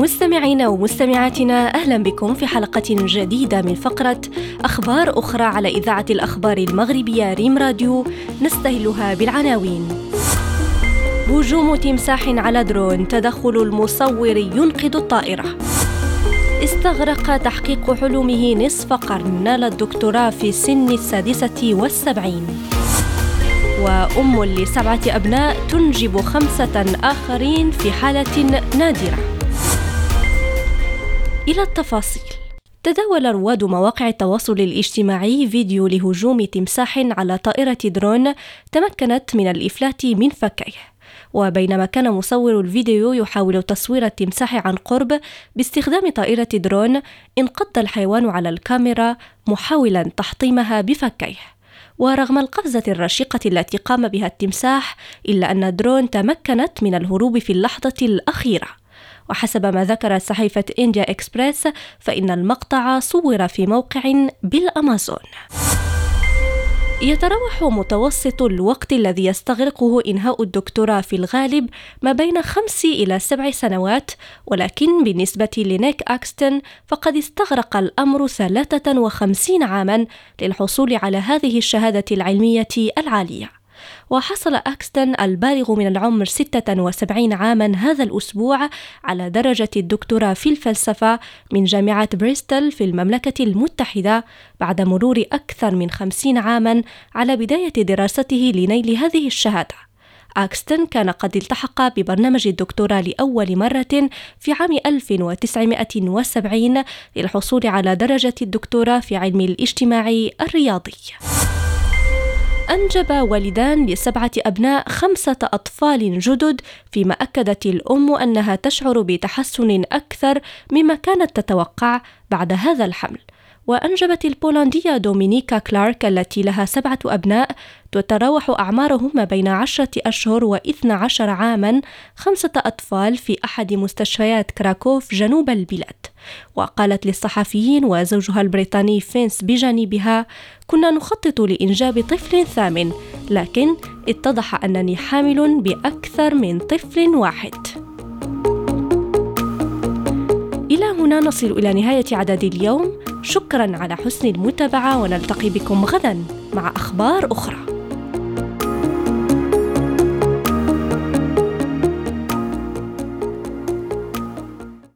مستمعينا ومستمعاتنا أهلا بكم في حلقة جديدة من فقرة أخبار أخرى على إذاعة الأخبار المغربية ريم راديو نستهلها بالعناوين. هجوم تمساح على درون تدخل المصور ينقذ الطائرة. استغرق تحقيق حلمه نصف قرن نال الدكتوراه في سن السادسة والسبعين. وأم لسبعة أبناء تنجب خمسة آخرين في حالة نادرة. إلى التفاصيل. تداول رواد مواقع التواصل الاجتماعي فيديو لهجوم تمساح على طائرة درون تمكنت من الإفلات من فكيه. وبينما كان مصور الفيديو يحاول تصوير التمساح عن قرب باستخدام طائرة درون انقض الحيوان على الكاميرا محاولا تحطيمها بفكيه ورغم القفزة الرشيقة التي قام بها التمساح إلا أن درون تمكنت من الهروب في اللحظة الأخيرة وحسب ما ذكرت صحيفة إنديا إكسبريس فإن المقطع صور في موقع بالأمازون. يتراوح متوسط الوقت الذي يستغرقه إنهاء الدكتوراه في الغالب ما بين خمس إلى سبع سنوات ولكن بالنسبة لنيك أكستن فقد استغرق الأمر 53 عاما للحصول على هذه الشهادة العلمية العالية. وحصل أكستن البالغ من العمر 76 عاما هذا الأسبوع على درجة الدكتوراه في الفلسفة من جامعة بريستل في المملكة المتحدة بعد مرور أكثر من 50 عاما على بداية دراسته لنيل هذه الشهادة أكستن كان قد التحق ببرنامج الدكتوراه لأول مرة في عام 1970 للحصول على درجة الدكتوراه في علم الاجتماع الرياضي. أنجب والدان لسبعة أبناء خمسة أطفال جدد فيما أكدت الأم أنها تشعر بتحسن أكثر مما كانت تتوقع بعد هذا الحمل. وأنجبت البولندية دومينيكا كلارك التي لها سبعة أبناء تتراوح أعمارهم ما بين عشرة أشهر وإثنى عشر عاما خمسة أطفال في أحد مستشفيات كراكوف جنوب البلاد. وقالت للصحفيين وزوجها البريطاني فينس بجانبها كنا نخطط لإنجاب طفل ثامن لكن اتضح أنني حامل بأكثر من طفل واحد. هنا نصل إلى نهاية عدد اليوم. شكرا على حسن المتابعة ونلتقي بكم غدا مع أخبار أخرى.